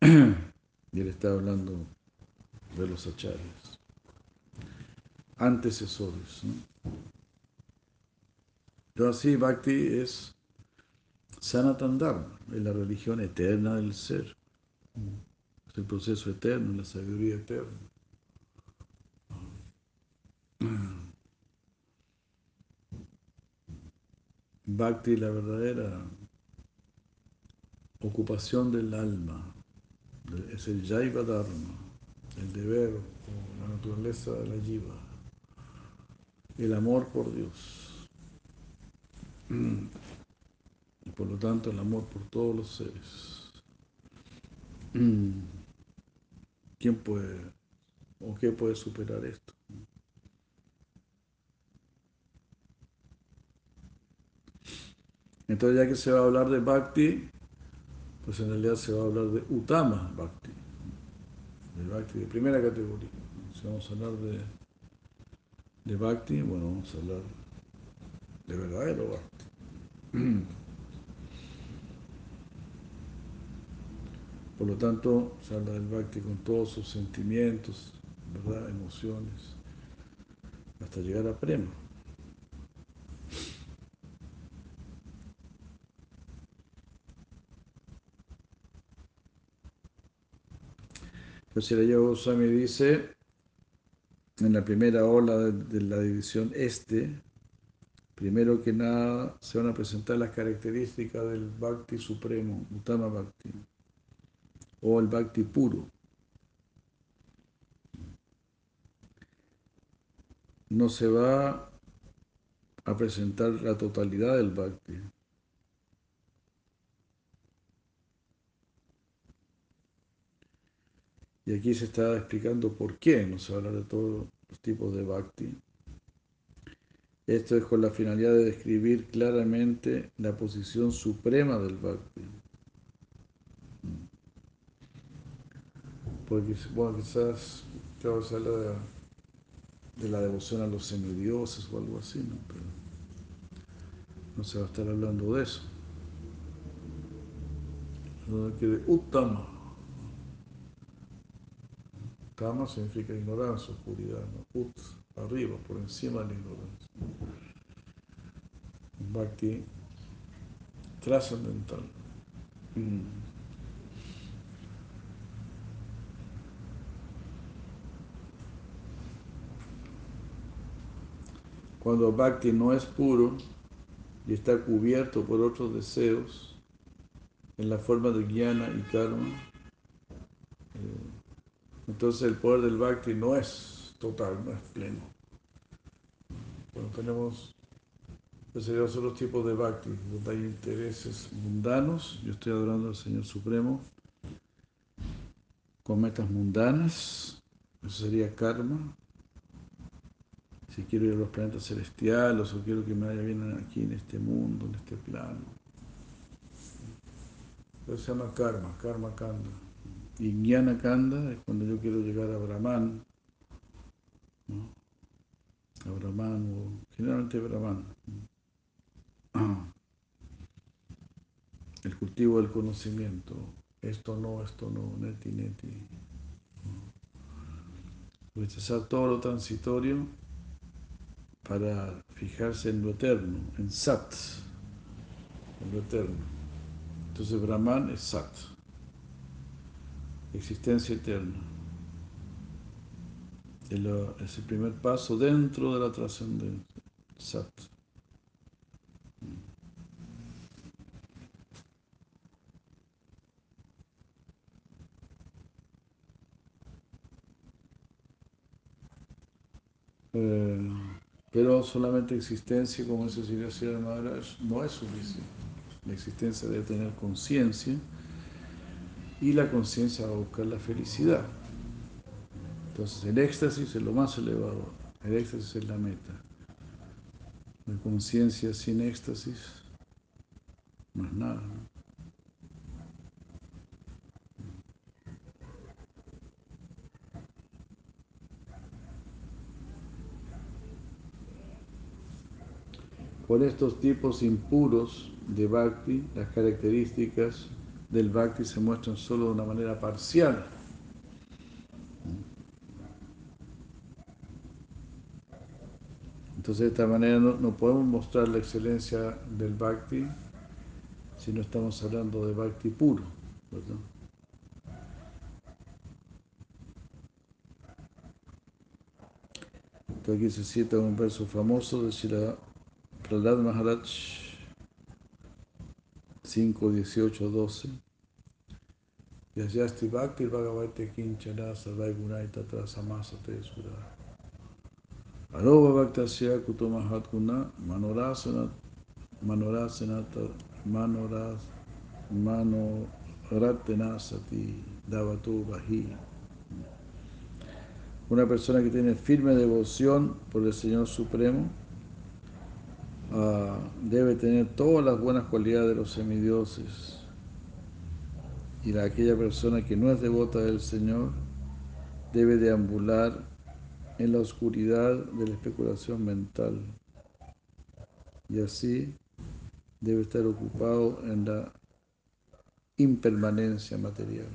y él está hablando de los acharyas, antecesores. ¿no? Entonces así Bhakti es Sanatan Dharma, es la religión eterna del ser. Es el proceso eterno, la sabiduría eterna. Bhakti, la verdadera ocupación del alma, es el Jaiva Dharma, el deber o la naturaleza de la Jiva, el amor por Dios. Por lo tanto el amor por todos los seres. ¿Quién puede o qué puede superar esto? Entonces ya que se va a hablar de Bhakti, pues en realidad se va a hablar de Utama Bhakti, de Bhakti de primera categoría. Si vamos a hablar de, de Bhakti, bueno, vamos a hablar de verdadero Bhakti. Por lo tanto, se habla del Bhakti con todos sus sentimientos, ¿verdad? emociones, hasta llegar a Prema. Entonces, el Goswami dice, en la primera ola de, de la división este, primero que nada se van a presentar las características del Bhakti supremo, Uttama Bhakti o el bhakti puro. No se va a presentar la totalidad del bhakti. Y aquí se está explicando por qué no se va a hablar de todos los tipos de bhakti. Esto es con la finalidad de describir claramente la posición suprema del bhakti. Porque bueno, quizás claro, se habla de, de, la devoción a los semidioses o algo así, ¿no? Pero no se va a estar hablando de eso. Que de Uttama. Tama significa ignorancia, oscuridad. ¿no? Ut, arriba, por encima de la ignorancia. Bhakti trascendental. Mm. Cuando bhakti no es puro y está cubierto por otros deseos, en la forma de jnana y karma, eh, entonces el poder del bhakti no es total, no es pleno. Cuando tenemos serían otros tipos de bhakti, donde hay intereses mundanos, yo estoy adorando al Señor Supremo, con metas mundanas, eso sería karma. Si quiero ir a los planetas celestiales o quiero que me vaya bien aquí en este mundo, en este plano. Eso se llama karma, karma kanda. Y jnana kanda es cuando yo quiero llegar a Brahman, a Brahman o generalmente Brahman. El cultivo del conocimiento. Esto no, esto no, neti, neti. Rechazar todo lo transitorio para fijarse en lo eterno, en Sat, en lo eterno. Entonces Brahman es Sat, existencia eterna. Es el primer paso dentro de la trascendencia, Sat. Eh, pero solamente existencia, como dice Sri Maharaj, no es suficiente. La existencia debe tener conciencia y la conciencia va a buscar la felicidad. Entonces el éxtasis es lo más elevado, el éxtasis es la meta. La conciencia sin éxtasis no es nada. ¿no? Por estos tipos impuros de bhakti, las características del bhakti se muestran solo de una manera parcial. Entonces de esta manera no, podemos mostrar la excelencia del bhakti si no estamos hablando de bhakti puro. aquí se cita un verso famoso de Shira Prahlad Maharaj 5, 18, 12. Yasyasti Bhakti Bhagavate Kinchana Sarvai Gunai Tatra Samasate. Aroba Bhaktasya Kutomahat Guna Manorasana Manorasanata Manoras Manoratena Sati Davato Bahi. Una persona que tiene firme devoción por el Señor Supremo Uh, debe tener todas las buenas cualidades de los semidioses. Y la, aquella persona que no es devota del Señor debe deambular en la oscuridad de la especulación mental. Y así debe estar ocupado en la impermanencia material.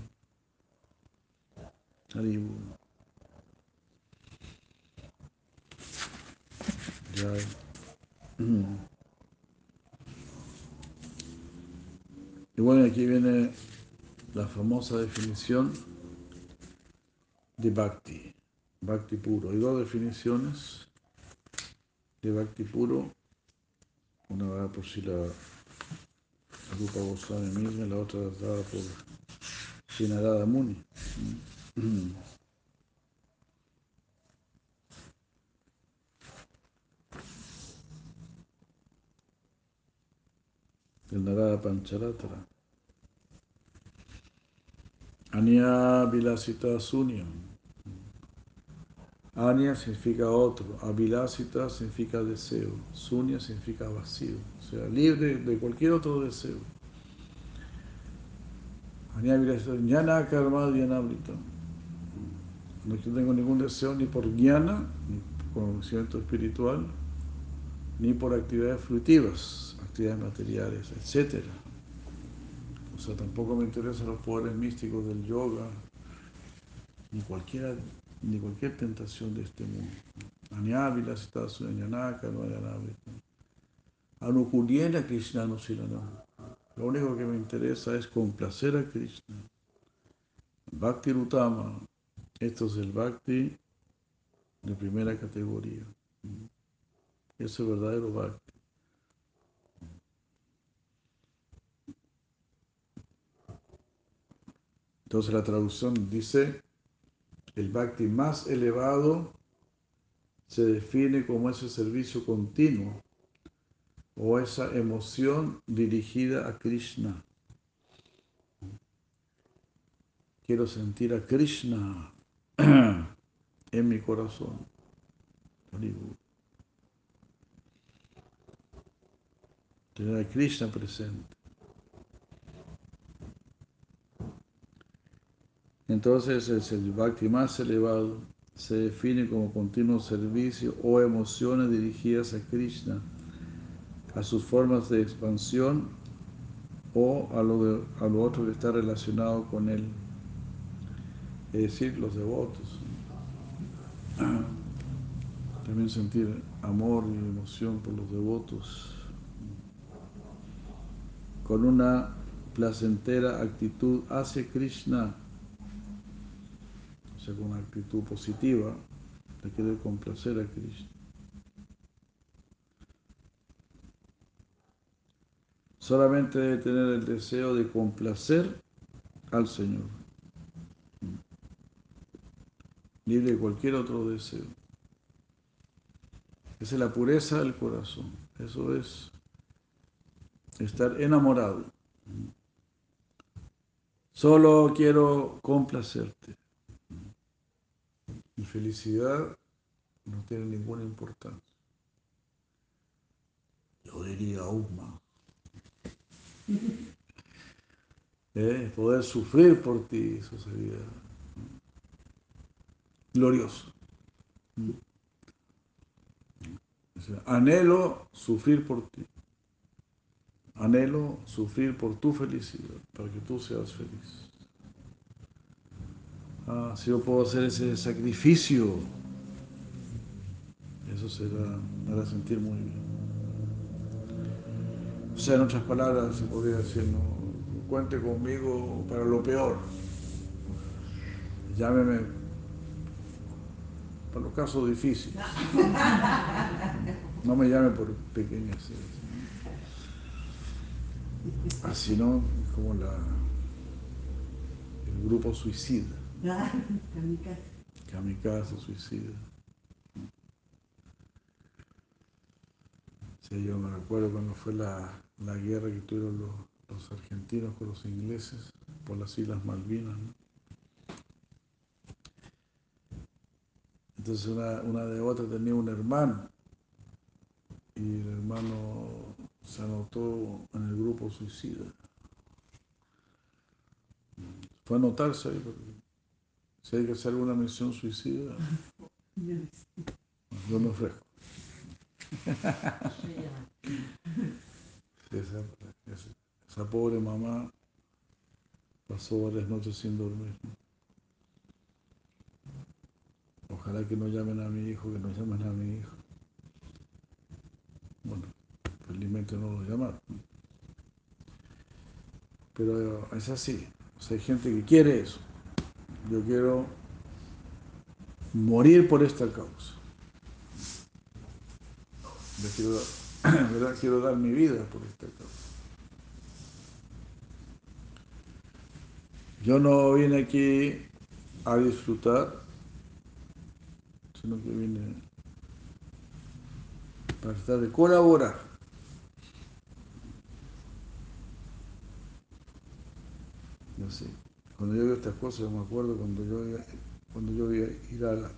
Y bueno, aquí viene la famosa definición de Bhakti, Bhakti puro. Hay dos definiciones de Bhakti puro, una dada por si la Rupa Goswami misma la otra dada por Shinarada Muni. Del Narada Pancharatra. Anya Vilasita Sunya. Anya significa otro, Avilasita significa deseo, Sunya significa vacío, o sea, libre de cualquier otro deseo. Anya Vilasita, Jnana Karma Dhyanamrita. No tengo ningún deseo ni por jnana, ni por conocimiento espiritual, ni por actividades fruitivas, actividades materiales, etc. O sea, tampoco me interesan los poderes místicos del yoga, ni cualquiera, ni cualquier tentación de este mundo. Anyávila, está su Yanaka, no. Anukuliena Krishna no. Lo único que me interesa es complacer a Krishna. Bhakti Rutama. Esto es el Bhakti de primera categoría. Ese es verdadero Bhakti. Entonces la traducción dice, el Bhakti más elevado se define como ese servicio continuo o esa emoción dirigida a Krishna. Quiero sentir a Krishna en mi corazón. Tener a Krishna presente. Entonces es el bhakti más elevado, se define como continuo servicio o emociones dirigidas a Krishna, a sus formas de expansión o a lo, de, a lo otro que está relacionado con él, es decir, los devotos. También sentir amor y emoción por los devotos, con una placentera actitud hacia Krishna sea, con una actitud positiva de querer complacer a Krishna. Solamente debe tener el deseo de complacer al Señor, libre de cualquier otro deseo. Esa es la pureza del corazón, eso es estar enamorado. Solo quiero complacerte. Mi felicidad no tiene ninguna importancia. Yo diría aún más. ¿Eh? Poder sufrir por ti, eso sería glorioso. O sea, anhelo sufrir por ti. Anhelo sufrir por tu felicidad, para que tú seas feliz. Ah, si yo puedo hacer ese sacrificio, eso será, me hará sentir muy bien. O sea, en otras palabras, se podría decir, cuente conmigo para lo peor. Llámeme para los casos difíciles. No me llame por pequeñas. Así no, como la, el grupo suicida. Kamikaze. Kamikaze, suicida. Sí, yo me recuerdo cuando fue la, la guerra que tuvieron los, los, argentinos con los ingleses por las Islas Malvinas. ¿no? Entonces una, una devota tenía un hermano y el hermano se anotó en el grupo suicida. Fue a anotarse ahí porque si hay que hacer alguna misión suicida, yo me ofrezco. Esa, esa, pobre mamá pasó varias noches sin dormir. Ojalá que no llamen a mi hijo, que no llamen a mi hijo. Bueno, felizmente no lo llamaron. Pero es así. O sea, hay gente que quiere eso. Yo quiero morir por esta causa. Yo quiero, ¿verdad? quiero dar mi vida por esta causa. Yo no vine aquí a disfrutar, sino que vine para tratar de colaborar. Yo sé. Cuando yo veo estas cosas, yo me acuerdo cuando yo cuando yo iba a ir a la,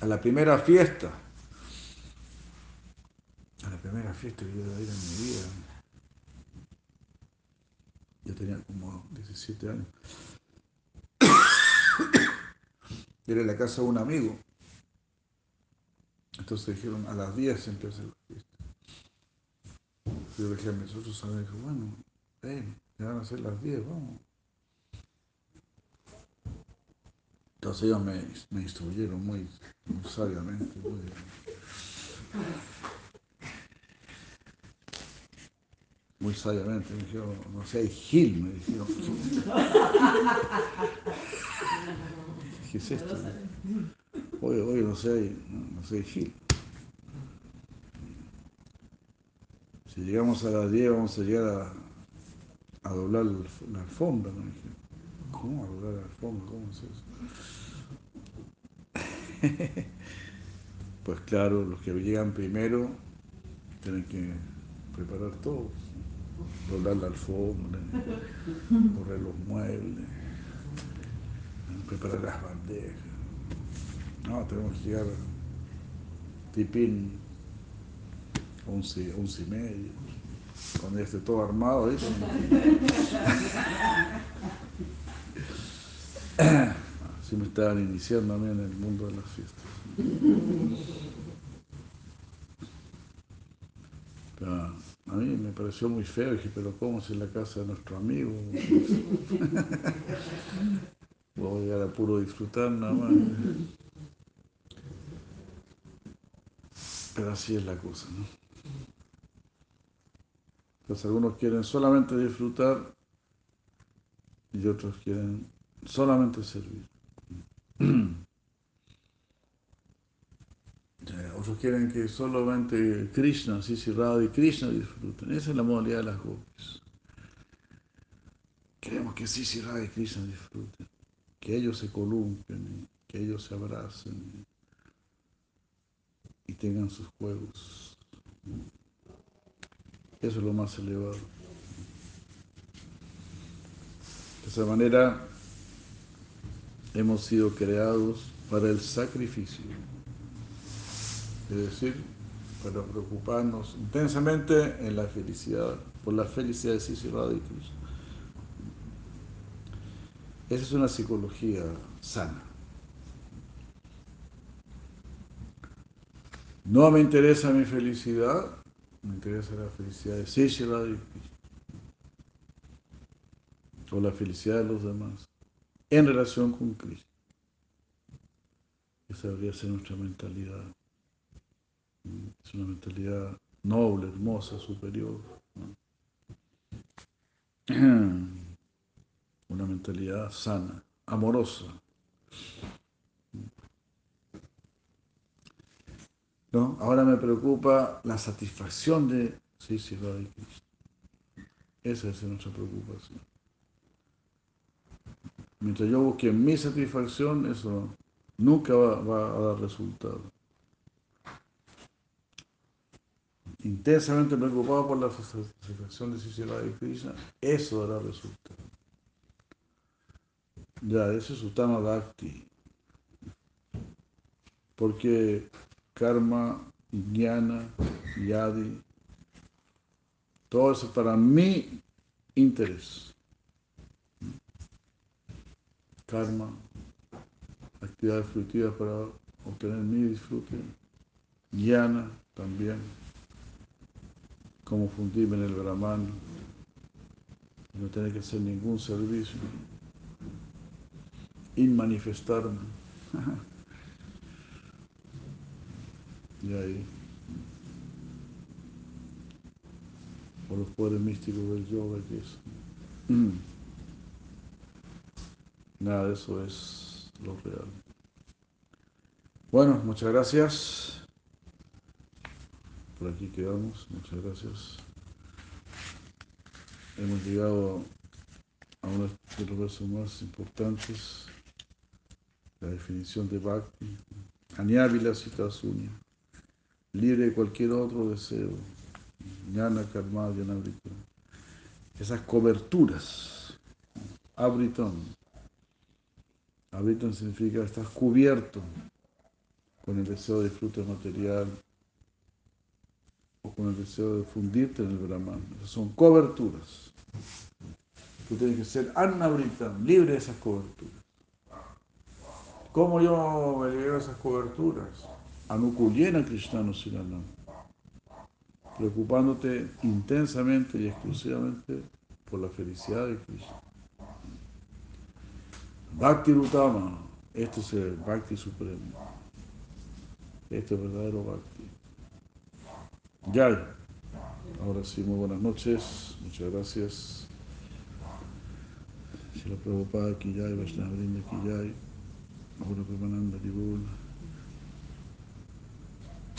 a la primera fiesta. A la primera fiesta que yo iba a ir en mi vida. Yo tenía como 17 años. Era en la casa de un amigo. Entonces dijeron, a las 10 empieza la fiesta. Yo dije a mis otros bueno, ven, ya van a ser las 10, vamos. Entonces ellos me, me instruyeron muy, muy sabiamente. Muy, muy sabiamente. Me dijeron, no sé, Gil, me dijeron. ¿Qué es esto? Oye, oye, no sé, no, no sé, Gil. Si llegamos a las 10 vamos a llegar a, a doblar la, alfombra. Me dijeron. ¿Cómo a doblar la alfombra? ¿Cómo es eso? pues claro, los que llegan primero tienen que preparar todo. Doblar la alfombra, correr los muebles, preparar las bandejas. No, tenemos que llegar tipín 11, 11 y medio, cuando ya esté todo armado. ¿viste? Así me estaban iniciando a mí en el mundo de las fiestas. Pero a mí me pareció muy feo, dije, pero ¿cómo si es la casa de nuestro amigo? Voy a llegar a puro disfrutar nada más. Pero así es la cosa, ¿no? Pues algunos quieren solamente disfrutar y otros quieren solamente servir. Otros quieren que solamente Krishna, Sisi Radha y Krishna disfruten. Esa es la modalidad de las gopis. Queremos que Sisi Radha y Krishna disfruten, que ellos se columpen, que ellos se abracen y tengan sus juegos. Eso es lo más elevado. De esa manera hemos sido creados para el sacrificio. Es decir, para preocuparnos intensamente en la felicidad, por la felicidad de Radha y. Esa es una psicología sana. No me interesa mi felicidad, me interesa la felicidad de Krishna. O la felicidad de los demás en relación con Krishna. Esa debería ser nuestra mentalidad. Es una mentalidad noble, hermosa, superior. Una mentalidad sana, amorosa. ¿No? Ahora me preocupa la satisfacción de sí, sí, Radha. Esa es nuestra preocupación. Mientras yo busque mi satisfacción, eso nunca va, a dar resultado. Intensamente preocupado por la satisfacción de Sisira y Krishna, eso dará resultado. Ya, eso es Utama Bhakti. Porque karma, jnana, yadi, todo eso para mi interés. karma, actividades fruitivas para obtener mi disfrute, jnana también, como fundirme en el Brahman, no tener que hacer ningún servicio, inmanifestarme. y ahí, por los poderes místicos del yoga, que es. Nada de eso es lo real. Bueno, muchas gracias. Por aquí quedamos. Muchas gracias. Hemos llegado a uno de los versos más importantes, la definición de Bhakti. Anyávila Sitasuni, libre de cualquier otro deseo. Jnana Karma Janavrita. Esas coberturas. Abritam. Abritam significa estás cubierto con el deseo de disfrute material o con el deseo de fundirte en el Brahman. Esas son coberturas. Tú tienes que ser Annabritam, libre de esas coberturas. ¿Cómo yo me libero de esas coberturas? Anukulena Krishna Siranam. Preocupándote intensamente y exclusivamente por la felicidad de Krishna. Bhakti Rutama, Este es el Bhakti Supremo. Este es verdadero Bhakti. Yay. Ahora sí, muy buenas noches. Muchas gracias. Si la Prabhupada aquí Yay, Vaishnava aquí Yay. Ahora Premananda,